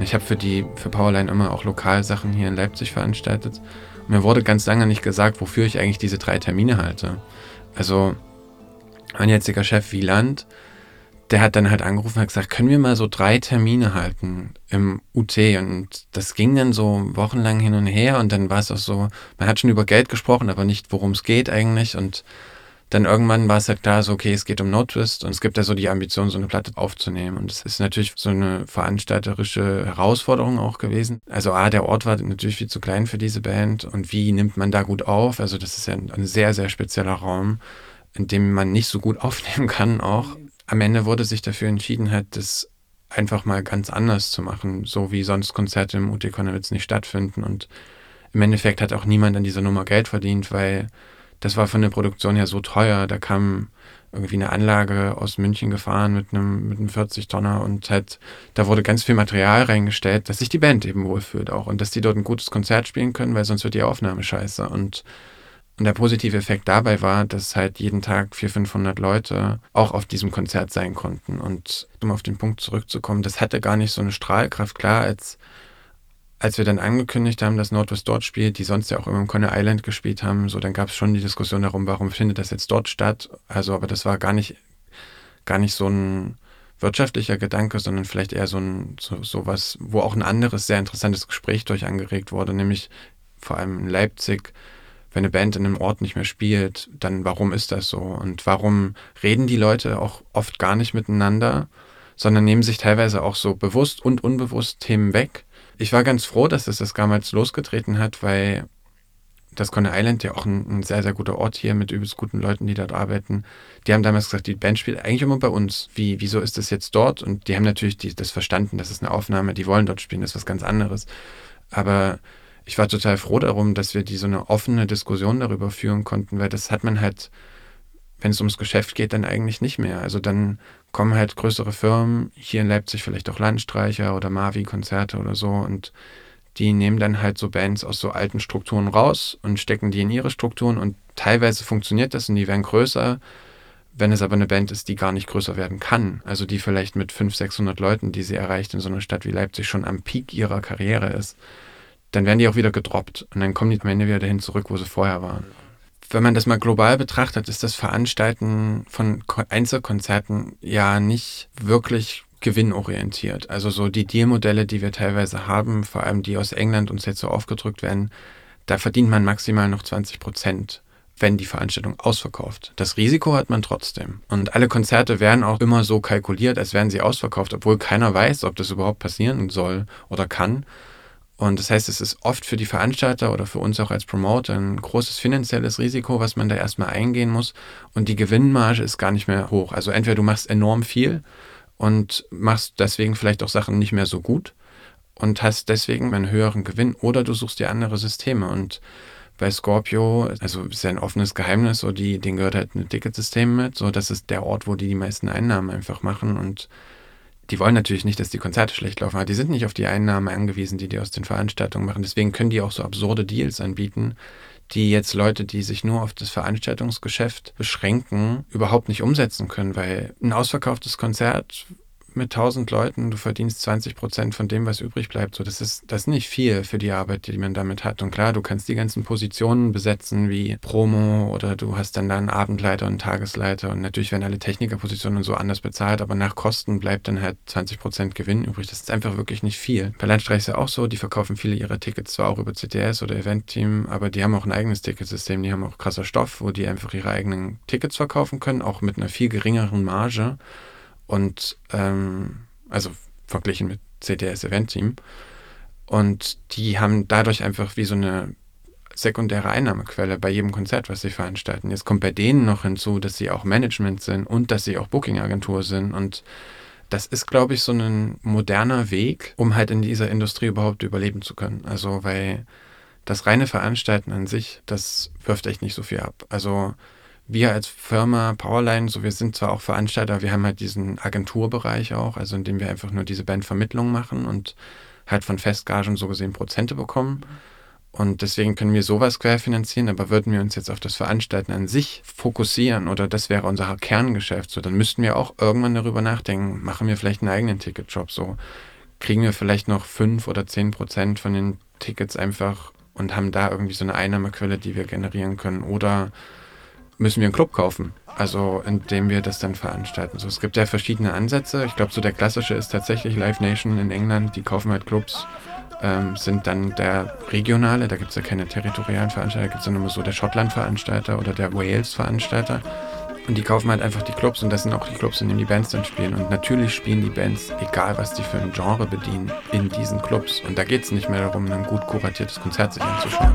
Ich habe für die für Powerline immer auch Lokalsachen hier in Leipzig veranstaltet. Und mir wurde ganz lange nicht gesagt, wofür ich eigentlich diese drei Termine halte. Also mein jetziger Chef Wieland, der hat dann halt angerufen und hat gesagt, können wir mal so drei Termine halten im UT? Und das ging dann so wochenlang hin und her und dann war es auch so, man hat schon über Geld gesprochen, aber nicht, worum es geht eigentlich. Und dann irgendwann war es halt klar, so, okay, es geht um No und es gibt ja so die Ambition, so eine Platte aufzunehmen. Und es ist natürlich so eine veranstalterische Herausforderung auch gewesen. Also A, der Ort war natürlich viel zu klein für diese Band und wie nimmt man da gut auf? Also das ist ja ein sehr, sehr spezieller Raum, in dem man nicht so gut aufnehmen kann auch am Ende wurde sich dafür entschieden, halt das einfach mal ganz anders zu machen, so wie sonst Konzerte im UT Konnewitz nicht stattfinden. Und im Endeffekt hat auch niemand an dieser Nummer Geld verdient, weil das war von der Produktion her so teuer. Da kam irgendwie eine Anlage aus München gefahren mit einem, mit einem 40-Tonner und halt, da wurde ganz viel Material reingestellt, dass sich die Band eben wohlfühlt auch und dass die dort ein gutes Konzert spielen können, weil sonst wird die Aufnahme scheiße. Und und der positive Effekt dabei war, dass halt jeden Tag 400, 500 Leute auch auf diesem Konzert sein konnten. Und um auf den Punkt zurückzukommen, das hatte gar nicht so eine Strahlkraft. Klar, als, als wir dann angekündigt haben, dass Northwest dort spielt, die sonst ja auch immer im Conner Island gespielt haben, so dann gab es schon die Diskussion darum, warum findet das jetzt dort statt. Also, aber das war gar nicht, gar nicht so ein wirtschaftlicher Gedanke, sondern vielleicht eher so ein so, so was, wo auch ein anderes sehr interessantes Gespräch durch angeregt wurde, nämlich vor allem in Leipzig wenn eine Band in einem Ort nicht mehr spielt, dann warum ist das so? Und warum reden die Leute auch oft gar nicht miteinander, sondern nehmen sich teilweise auch so bewusst und unbewusst Themen weg? Ich war ganz froh, dass es das damals losgetreten hat, weil das Conner Island ja auch ein, ein, sehr, sehr guter Ort hier mit übelst guten Leuten, die dort arbeiten. Die haben damals gesagt, die Band spielt eigentlich immer bei uns. Wie, wieso ist das jetzt dort? Und die haben natürlich die, das verstanden, das ist eine Aufnahme, die wollen dort spielen, das ist was ganz anderes. Aber ich war total froh darum, dass wir die so eine offene Diskussion darüber führen konnten, weil das hat man halt, wenn es ums Geschäft geht, dann eigentlich nicht mehr. Also dann kommen halt größere Firmen, hier in Leipzig vielleicht auch Landstreicher oder Mavi-Konzerte oder so und die nehmen dann halt so Bands aus so alten Strukturen raus und stecken die in ihre Strukturen und teilweise funktioniert das und die werden größer. Wenn es aber eine Band ist, die gar nicht größer werden kann, also die vielleicht mit 500, 600 Leuten, die sie erreicht in so einer Stadt wie Leipzig schon am Peak ihrer Karriere ist, dann werden die auch wieder gedroppt und dann kommen die am Ende wieder dahin zurück, wo sie vorher waren. Wenn man das mal global betrachtet, ist das Veranstalten von Einzelkonzerten ja nicht wirklich gewinnorientiert. Also so die Dealmodelle, die wir teilweise haben, vor allem die aus England uns jetzt so aufgedrückt werden, da verdient man maximal noch 20 Prozent, wenn die Veranstaltung ausverkauft. Das Risiko hat man trotzdem. Und alle Konzerte werden auch immer so kalkuliert, als wären sie ausverkauft, obwohl keiner weiß, ob das überhaupt passieren soll oder kann. Und das heißt, es ist oft für die Veranstalter oder für uns auch als Promoter ein großes finanzielles Risiko, was man da erstmal eingehen muss. Und die Gewinnmarge ist gar nicht mehr hoch. Also entweder du machst enorm viel und machst deswegen vielleicht auch Sachen nicht mehr so gut und hast deswegen einen höheren Gewinn oder du suchst dir andere Systeme. Und bei Scorpio, also ist ja ein offenes Geheimnis, so die, denen gehört halt ein Ticketsystem mit, so das ist der Ort, wo die die meisten Einnahmen einfach machen und die wollen natürlich nicht, dass die Konzerte schlecht laufen, aber die sind nicht auf die Einnahmen angewiesen, die die aus den Veranstaltungen machen. Deswegen können die auch so absurde Deals anbieten, die jetzt Leute, die sich nur auf das Veranstaltungsgeschäft beschränken, überhaupt nicht umsetzen können, weil ein ausverkauftes Konzert mit 1000 Leuten, du verdienst 20 Prozent von dem, was übrig bleibt. So, das ist, das ist nicht viel für die Arbeit, die man damit hat. Und klar, du kannst die ganzen Positionen besetzen wie Promo oder du hast dann da einen Abendleiter und einen Tagesleiter und natürlich werden alle Technikerpositionen so anders bezahlt, aber nach Kosten bleibt dann halt 20 Prozent Gewinn übrig. Das ist einfach wirklich nicht viel. Bei Landstreich ist ja auch so, die verkaufen viele ihrer Tickets zwar auch über CTS oder Event-Team, aber die haben auch ein eigenes Ticketsystem, die haben auch krasser Stoff, wo die einfach ihre eigenen Tickets verkaufen können, auch mit einer viel geringeren Marge. Und ähm, also verglichen mit CTS Event Team. Und die haben dadurch einfach wie so eine sekundäre Einnahmequelle bei jedem Konzert, was sie veranstalten. Jetzt kommt bei denen noch hinzu, dass sie auch Management sind und dass sie auch Booking-Agentur sind. Und das ist, glaube ich, so ein moderner Weg, um halt in dieser Industrie überhaupt überleben zu können. Also, weil das reine Veranstalten an sich, das wirft echt nicht so viel ab. Also, wir als Firma Powerline, so wir sind zwar auch Veranstalter, wir haben halt diesen Agenturbereich auch, also in dem wir einfach nur diese Bandvermittlung machen und halt von Festgagen so gesehen Prozente bekommen. Und deswegen können wir sowas querfinanzieren, aber würden wir uns jetzt auf das Veranstalten an sich fokussieren oder das wäre unser Kerngeschäft, so dann müssten wir auch irgendwann darüber nachdenken, machen wir vielleicht einen eigenen Ticketjob, so kriegen wir vielleicht noch fünf oder zehn Prozent von den Tickets einfach und haben da irgendwie so eine Einnahmequelle, die wir generieren können oder müssen wir einen Club kaufen, also indem wir das dann veranstalten. So, es gibt ja verschiedene Ansätze. Ich glaube, so der klassische ist tatsächlich Live Nation in England, die kaufen halt Clubs ähm, sind dann der regionale, da gibt es ja keine territorialen Veranstalter, da gibt es dann immer so der Schottland-Veranstalter oder der Wales-Veranstalter. Und die kaufen halt einfach die Clubs und das sind auch die Clubs, in denen die Bands dann spielen. Und natürlich spielen die Bands, egal was die für ein Genre bedienen, in diesen Clubs. Und da geht es nicht mehr darum, ein gut kuratiertes Konzert sich anzuschauen.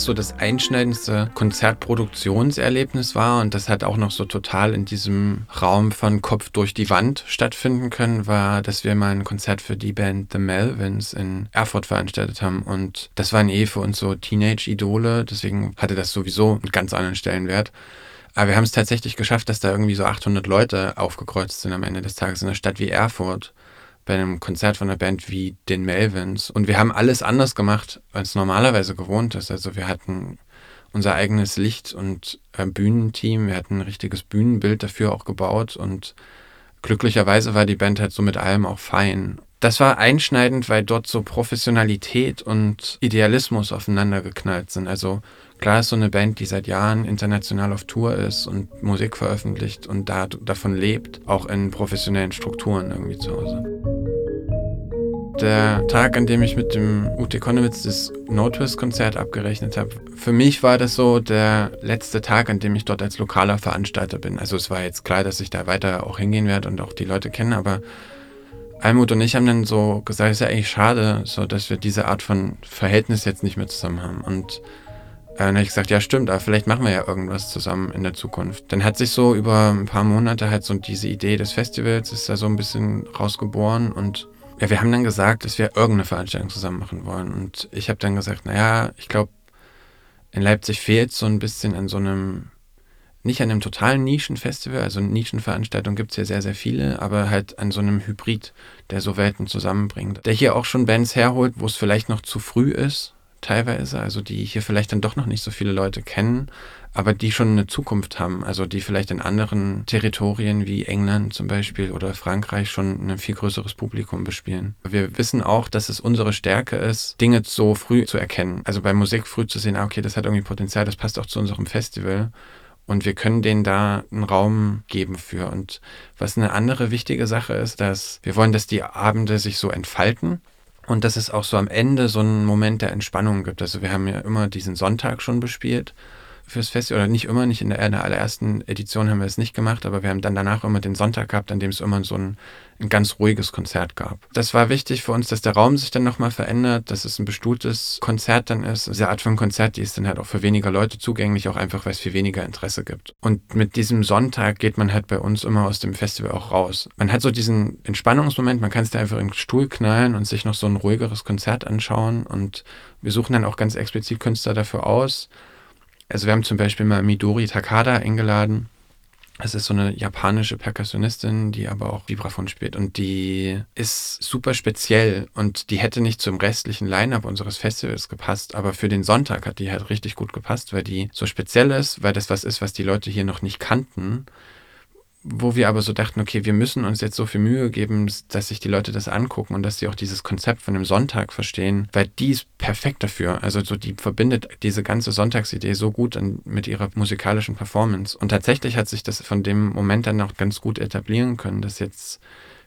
Was so das einschneidendste Konzertproduktionserlebnis war und das hat auch noch so total in diesem Raum von Kopf durch die Wand stattfinden können, war, dass wir mal ein Konzert für die Band The Melvins in Erfurt veranstaltet haben und das waren eh für uns so Teenage-Idole, deswegen hatte das sowieso einen ganz anderen Stellenwert. Aber wir haben es tatsächlich geschafft, dass da irgendwie so 800 Leute aufgekreuzt sind am Ende des Tages in einer Stadt wie Erfurt bei einem Konzert von einer Band wie den Melvins. Und wir haben alles anders gemacht, als normalerweise gewohnt ist. Also wir hatten unser eigenes Licht- und äh, Bühnenteam, wir hatten ein richtiges Bühnenbild dafür auch gebaut und glücklicherweise war die Band halt so mit allem auch fein. Das war einschneidend, weil dort so Professionalität und Idealismus aufeinander geknallt sind. Also klar ist so eine Band, die seit Jahren international auf Tour ist und Musik veröffentlicht und da, davon lebt, auch in professionellen Strukturen irgendwie zu Hause. Der Tag, an dem ich mit dem Ute Konowitz das No-Twist-Konzert abgerechnet habe, für mich war das so der letzte Tag, an dem ich dort als lokaler Veranstalter bin. Also es war jetzt klar, dass ich da weiter auch hingehen werde und auch die Leute kennen, aber Almut und ich haben dann so gesagt, es ist ja eigentlich schade, so dass wir diese Art von Verhältnis jetzt nicht mehr zusammen haben. Und äh, dann habe ich gesagt, ja stimmt, aber vielleicht machen wir ja irgendwas zusammen in der Zukunft. Dann hat sich so über ein paar Monate halt so diese Idee des Festivals ist da so ein bisschen rausgeboren und ja, wir haben dann gesagt, dass wir irgendeine Veranstaltung zusammen machen wollen. Und ich habe dann gesagt, naja, ich glaube, in Leipzig fehlt so ein bisschen an so einem nicht an einem totalen Nischenfestival, also Nischenveranstaltungen gibt es ja sehr, sehr viele, aber halt an so einem Hybrid, der so Welten zusammenbringt. Der hier auch schon Bands herholt, wo es vielleicht noch zu früh ist, teilweise, also die hier vielleicht dann doch noch nicht so viele Leute kennen, aber die schon eine Zukunft haben, also die vielleicht in anderen Territorien wie England zum Beispiel oder Frankreich schon ein viel größeres Publikum bespielen. Wir wissen auch, dass es unsere Stärke ist, Dinge so früh zu erkennen. Also bei Musik früh zu sehen, ah, okay, das hat irgendwie Potenzial, das passt auch zu unserem Festival. Und wir können denen da einen Raum geben für. Und was eine andere wichtige Sache ist, dass wir wollen, dass die Abende sich so entfalten und dass es auch so am Ende so einen Moment der Entspannung gibt. Also wir haben ja immer diesen Sonntag schon bespielt fürs Festival, oder nicht immer, nicht in der, in der allerersten Edition haben wir es nicht gemacht, aber wir haben dann danach immer den Sonntag gehabt, an dem es immer so ein, ein ganz ruhiges Konzert gab. Das war wichtig für uns, dass der Raum sich dann nochmal verändert, dass es ein bestuhltes Konzert dann ist. Diese Art von Konzert, die ist dann halt auch für weniger Leute zugänglich, auch einfach, weil es viel weniger Interesse gibt. Und mit diesem Sonntag geht man halt bei uns immer aus dem Festival auch raus. Man hat so diesen Entspannungsmoment, man kann es da einfach in den Stuhl knallen und sich noch so ein ruhigeres Konzert anschauen und wir suchen dann auch ganz explizit Künstler dafür aus, also wir haben zum Beispiel mal Midori Takada eingeladen. Das ist so eine japanische Perkussionistin, die aber auch Vibraphon spielt. Und die ist super speziell und die hätte nicht zum restlichen Line-Up unseres Festivals gepasst. Aber für den Sonntag hat die halt richtig gut gepasst, weil die so speziell ist, weil das was ist, was die Leute hier noch nicht kannten wo wir aber so dachten, okay, wir müssen uns jetzt so viel Mühe geben, dass sich die Leute das angucken und dass sie auch dieses Konzept von dem Sonntag verstehen, weil die ist perfekt dafür. Also so die verbindet diese ganze Sonntagsidee so gut an, mit ihrer musikalischen Performance. Und tatsächlich hat sich das von dem Moment dann auch ganz gut etablieren können, dass jetzt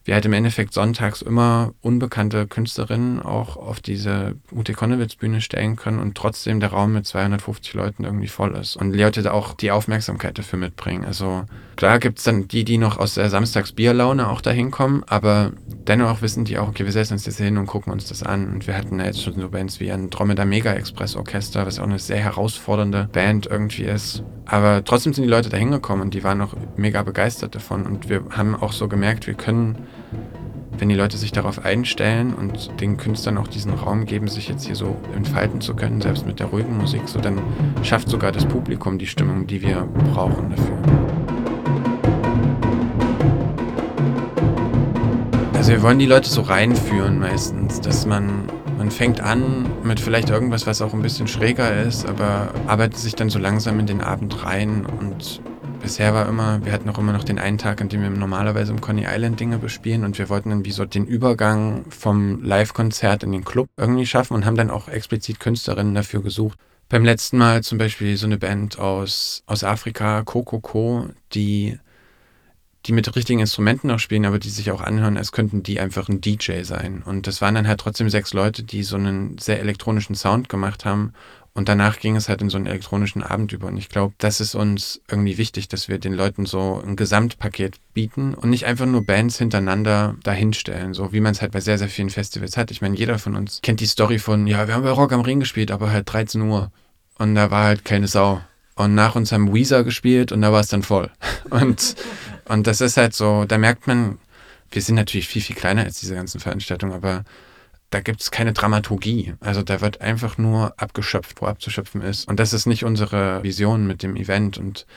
wir halt im Endeffekt sonntags immer unbekannte Künstlerinnen auch auf diese Ute Konnewitz Bühne stellen können und trotzdem der Raum mit 250 Leuten irgendwie voll ist. Und Leute da auch die Aufmerksamkeit dafür mitbringen. Also klar gibt es dann die, die noch aus der Samstagsbierlaune auch dahin kommen, aber dennoch wissen die auch, okay, wir setzen uns jetzt hin und gucken uns das an. Und wir hatten ja jetzt schon so Bands wie ein Dromedar Mega Express Orchester, was auch eine sehr herausfordernde Band irgendwie ist. Aber trotzdem sind die Leute da hingekommen und die waren auch mega begeistert davon. Und wir haben auch so gemerkt, wir können wenn die Leute sich darauf einstellen und den Künstlern auch diesen Raum geben, sich jetzt hier so entfalten zu können, selbst mit der ruhigen Musik, so dann schafft sogar das Publikum die Stimmung, die wir brauchen dafür. Also wir wollen die Leute so reinführen meistens, dass man man fängt an mit vielleicht irgendwas, was auch ein bisschen schräger ist, aber arbeitet sich dann so langsam in den Abend rein und bisher war immer, wir hatten auch immer noch den einen Tag, an dem wir normalerweise im Coney Island Dinge bespielen und wir wollten dann wie so den Übergang vom Live-Konzert in den Club irgendwie schaffen und haben dann auch explizit Künstlerinnen dafür gesucht. Beim letzten Mal zum Beispiel so eine Band aus, aus Afrika, Kokoko, die die mit richtigen Instrumenten noch spielen, aber die sich auch anhören, als könnten die einfach ein DJ sein. Und das waren dann halt trotzdem sechs Leute, die so einen sehr elektronischen Sound gemacht haben und danach ging es halt in so einen elektronischen Abend über. Und ich glaube, das ist uns irgendwie wichtig, dass wir den Leuten so ein Gesamtpaket bieten und nicht einfach nur Bands hintereinander dahinstellen, so wie man es halt bei sehr, sehr vielen Festivals hat. Ich meine, jeder von uns kennt die Story von, ja, wir haben bei Rock am Ring gespielt, aber halt 13 Uhr. Und da war halt keine Sau. Und nach uns haben Weezer gespielt und da war es dann voll. Und, und das ist halt so, da merkt man, wir sind natürlich viel, viel kleiner als diese ganzen Veranstaltungen, aber da gibt es keine Dramaturgie. Also da wird einfach nur abgeschöpft, wo abzuschöpfen ist. Und das ist nicht unsere Vision mit dem Event. Und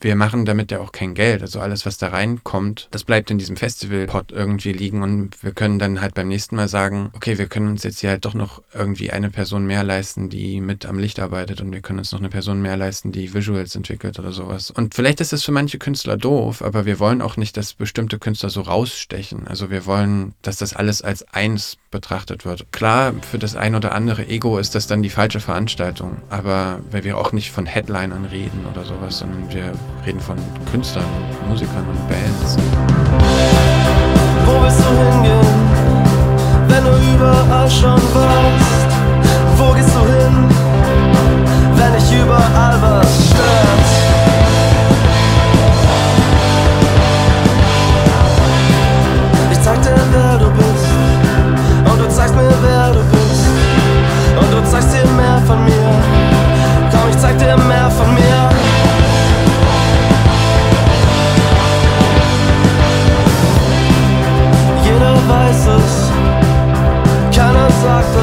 wir machen damit ja auch kein Geld. Also alles, was da reinkommt, das bleibt in diesem Festivalpot irgendwie liegen und wir können dann halt beim nächsten Mal sagen, okay, wir können uns jetzt hier halt doch noch irgendwie eine Person mehr leisten, die mit am Licht arbeitet und wir können uns noch eine Person mehr leisten, die Visuals entwickelt oder sowas. Und vielleicht ist das für manche Künstler doof, aber wir wollen auch nicht, dass bestimmte Künstler so rausstechen. Also wir wollen, dass das alles als eins betrachtet wird. Klar, für das ein oder andere Ego ist das dann die falsche Veranstaltung, aber weil wir auch nicht von Headlinern reden oder sowas, sondern wir reden von Künstlern, Musikern und Bands. Wo willst du hingehen, wenn du überall schon warst? Wo gehst du hin, wenn dich überall was stört? Ich zeig dir, wer du zeigst mir, wer du bist, und du zeigst dir mehr von mir. Komm, ich zeig dir mehr von mir. weiß es, keiner sagt es,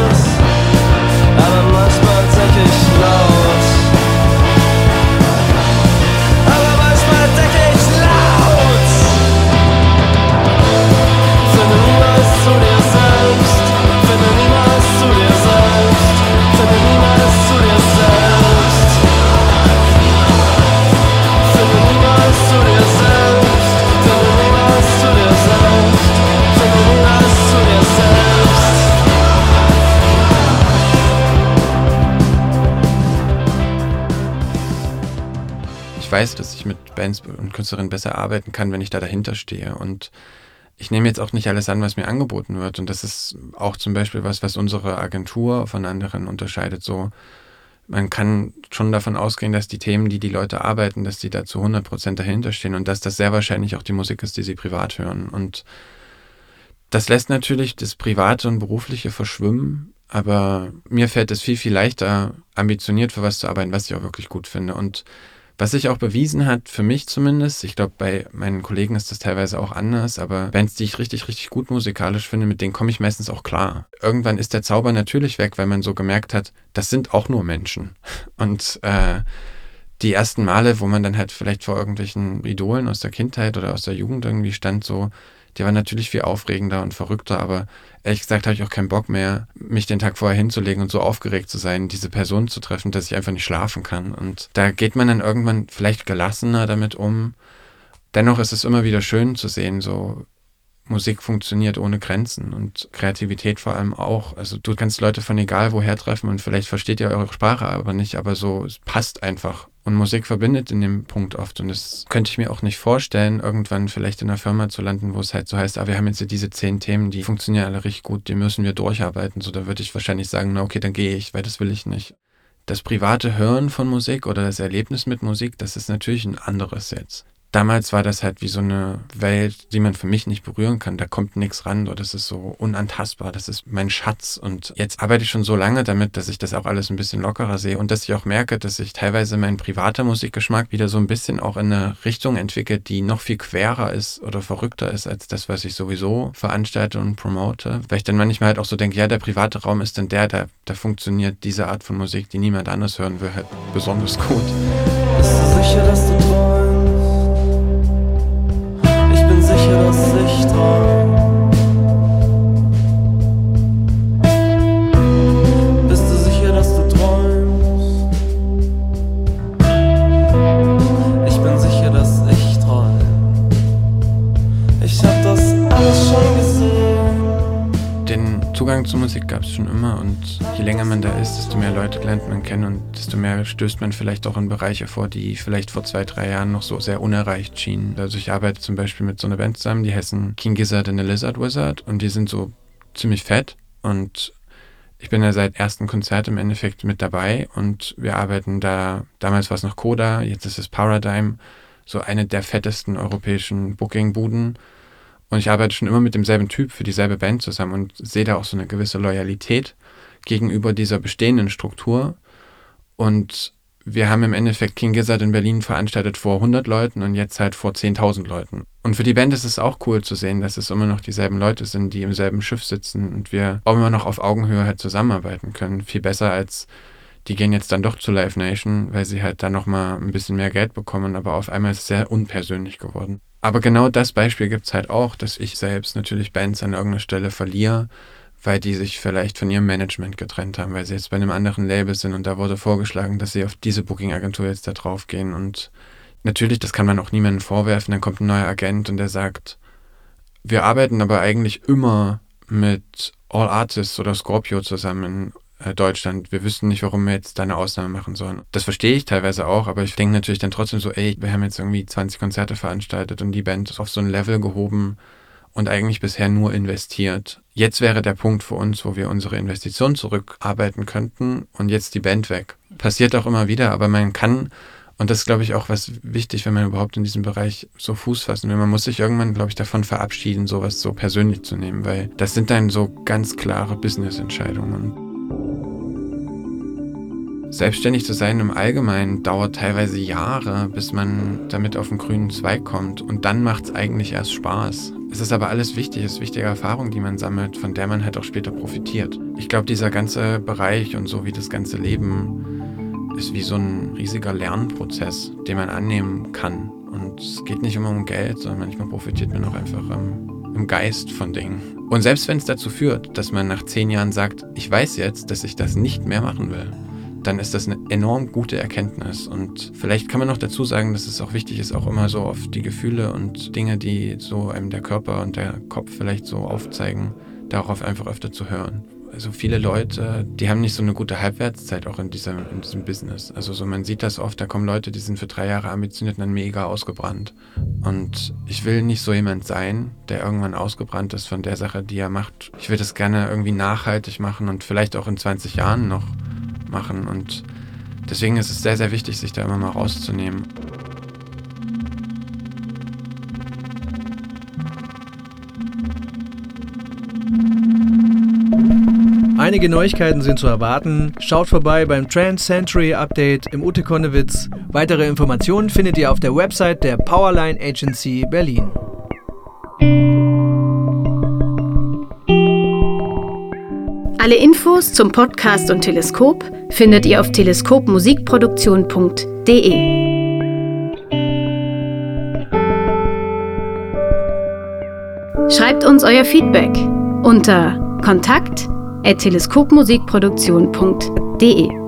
Ich weiß, dass ich mit Bands und Künstlerinnen besser arbeiten kann, wenn ich da dahinter stehe. Und ich nehme jetzt auch nicht alles an, was mir angeboten wird. Und das ist auch zum Beispiel was, was unsere Agentur von anderen unterscheidet. So, man kann schon davon ausgehen, dass die Themen, die die Leute arbeiten, dass die da zu 100 Prozent dahinter stehen und dass das sehr wahrscheinlich auch die Musik ist, die sie privat hören. Und das lässt natürlich das Private und Berufliche verschwimmen, aber mir fällt es viel, viel leichter, ambitioniert für was zu arbeiten, was ich auch wirklich gut finde. Und was sich auch bewiesen hat, für mich zumindest, ich glaube, bei meinen Kollegen ist das teilweise auch anders, aber Bands, die ich richtig, richtig gut musikalisch finde, mit denen komme ich meistens auch klar. Irgendwann ist der Zauber natürlich weg, weil man so gemerkt hat, das sind auch nur Menschen. Und äh, die ersten Male, wo man dann halt vielleicht vor irgendwelchen Idolen aus der Kindheit oder aus der Jugend irgendwie stand, so, die waren natürlich viel aufregender und verrückter, aber ehrlich gesagt habe ich auch keinen Bock mehr, mich den Tag vorher hinzulegen und so aufgeregt zu sein, diese Person zu treffen, dass ich einfach nicht schlafen kann. Und da geht man dann irgendwann vielleicht gelassener damit um dennoch ist es immer wieder schön zu sehen, so Musik funktioniert ohne Grenzen und Kreativität vor allem auch. Also du kannst Leute von egal woher treffen und vielleicht versteht ihr eure Sprache aber nicht, aber so, es passt einfach. Und Musik verbindet in dem Punkt oft. Und das könnte ich mir auch nicht vorstellen, irgendwann vielleicht in einer Firma zu landen, wo es halt so heißt, ah, wir haben jetzt diese zehn Themen, die funktionieren alle richtig gut, die müssen wir durcharbeiten. So, da würde ich wahrscheinlich sagen, na okay, dann gehe ich, weil das will ich nicht. Das private Hören von Musik oder das Erlebnis mit Musik, das ist natürlich ein anderes jetzt damals war das halt wie so eine Welt, die man für mich nicht berühren kann. Da kommt nichts ran, das ist so unantastbar, das ist mein Schatz. Und jetzt arbeite ich schon so lange damit, dass ich das auch alles ein bisschen lockerer sehe und dass ich auch merke, dass sich teilweise mein privater Musikgeschmack wieder so ein bisschen auch in eine Richtung entwickelt, die noch viel querer ist oder verrückter ist als das, was ich sowieso veranstalte und promote. Weil ich dann manchmal halt auch so denke, ja, der private Raum ist dann der, da, da funktioniert diese Art von Musik, die niemand anders hören will, halt besonders gut. Bist du sicher, dass du träumst? Dass ich träum. Zugang zur Musik gab es schon immer und je länger man da ist, desto mehr Leute lernt man kennen und desto mehr stößt man vielleicht auch in Bereiche vor, die vielleicht vor zwei, drei Jahren noch so sehr unerreicht schienen. Also ich arbeite zum Beispiel mit so einer Band zusammen, die heißen King Gizzard and the Lizard Wizard und die sind so ziemlich fett und ich bin ja seit ersten Konzert im Endeffekt mit dabei und wir arbeiten da, damals war es noch Coda, jetzt ist es Paradigm, so eine der fettesten europäischen Booking-Buden. Und ich arbeite schon immer mit demselben Typ für dieselbe Band zusammen und sehe da auch so eine gewisse Loyalität gegenüber dieser bestehenden Struktur. Und wir haben im Endeffekt King Gizzard in Berlin veranstaltet vor 100 Leuten und jetzt halt vor 10.000 Leuten. Und für die Band ist es auch cool zu sehen, dass es immer noch dieselben Leute sind, die im selben Schiff sitzen und wir auch immer noch auf Augenhöhe halt zusammenarbeiten können. Viel besser als die gehen jetzt dann doch zu Live Nation, weil sie halt da nochmal ein bisschen mehr Geld bekommen, aber auf einmal ist es sehr unpersönlich geworden. Aber genau das Beispiel gibt es halt auch, dass ich selbst natürlich Bands an irgendeiner Stelle verliere, weil die sich vielleicht von ihrem Management getrennt haben, weil sie jetzt bei einem anderen Label sind und da wurde vorgeschlagen, dass sie auf diese Booking-Agentur jetzt da drauf gehen. Und natürlich, das kann man auch niemandem vorwerfen, dann kommt ein neuer Agent und der sagt, wir arbeiten aber eigentlich immer mit All Artists oder Scorpio zusammen Deutschland. Wir wüssten nicht, warum wir jetzt da eine Ausnahme machen sollen. Das verstehe ich teilweise auch, aber ich denke natürlich dann trotzdem so, ey, wir haben jetzt irgendwie 20 Konzerte veranstaltet und die Band ist auf so ein Level gehoben, und eigentlich bisher nur investiert. Jetzt wäre der Punkt für uns, wo wir unsere Investition zurückarbeiten könnten und jetzt die Band weg. Passiert auch immer wieder, aber man kann, und das ist, glaube ich, auch was wichtig, wenn man überhaupt in diesem Bereich so Fuß fassen will. Man muss sich irgendwann, glaube ich, davon verabschieden, sowas so persönlich zu nehmen, weil das sind dann so ganz klare Business-Entscheidungen. Selbstständig zu sein im Allgemeinen dauert teilweise Jahre, bis man damit auf den grünen Zweig kommt. Und dann macht es eigentlich erst Spaß. Es ist aber alles wichtig, es ist wichtige Erfahrung, die man sammelt, von der man halt auch später profitiert. Ich glaube, dieser ganze Bereich und so wie das ganze Leben ist wie so ein riesiger Lernprozess, den man annehmen kann. Und es geht nicht immer um Geld, sondern manchmal profitiert man auch einfach im, im Geist von Dingen. Und selbst wenn es dazu führt, dass man nach zehn Jahren sagt, ich weiß jetzt, dass ich das nicht mehr machen will, dann ist das eine enorm gute Erkenntnis. Und vielleicht kann man noch dazu sagen, dass es auch wichtig ist, auch immer so auf die Gefühle und Dinge, die so einem der Körper und der Kopf vielleicht so aufzeigen, darauf einfach öfter zu hören. Also viele Leute, die haben nicht so eine gute Halbwertszeit auch in diesem, in diesem Business. Also so man sieht das oft, da kommen Leute, die sind für drei Jahre ambitioniert und dann mega ausgebrannt. Und ich will nicht so jemand sein, der irgendwann ausgebrannt ist von der Sache, die er macht. Ich will das gerne irgendwie nachhaltig machen und vielleicht auch in 20 Jahren noch machen. Und deswegen ist es sehr, sehr wichtig, sich da immer mal rauszunehmen. Einige Neuigkeiten sind zu erwarten. Schaut vorbei beim Trans Century Update im Ute Konnewitz. Weitere Informationen findet ihr auf der Website der Powerline Agency Berlin. Alle Infos zum Podcast und Teleskop findet ihr auf teleskopmusikproduktion.de. Schreibt uns euer Feedback unter kontakt@teleskopmusikproduktion.de.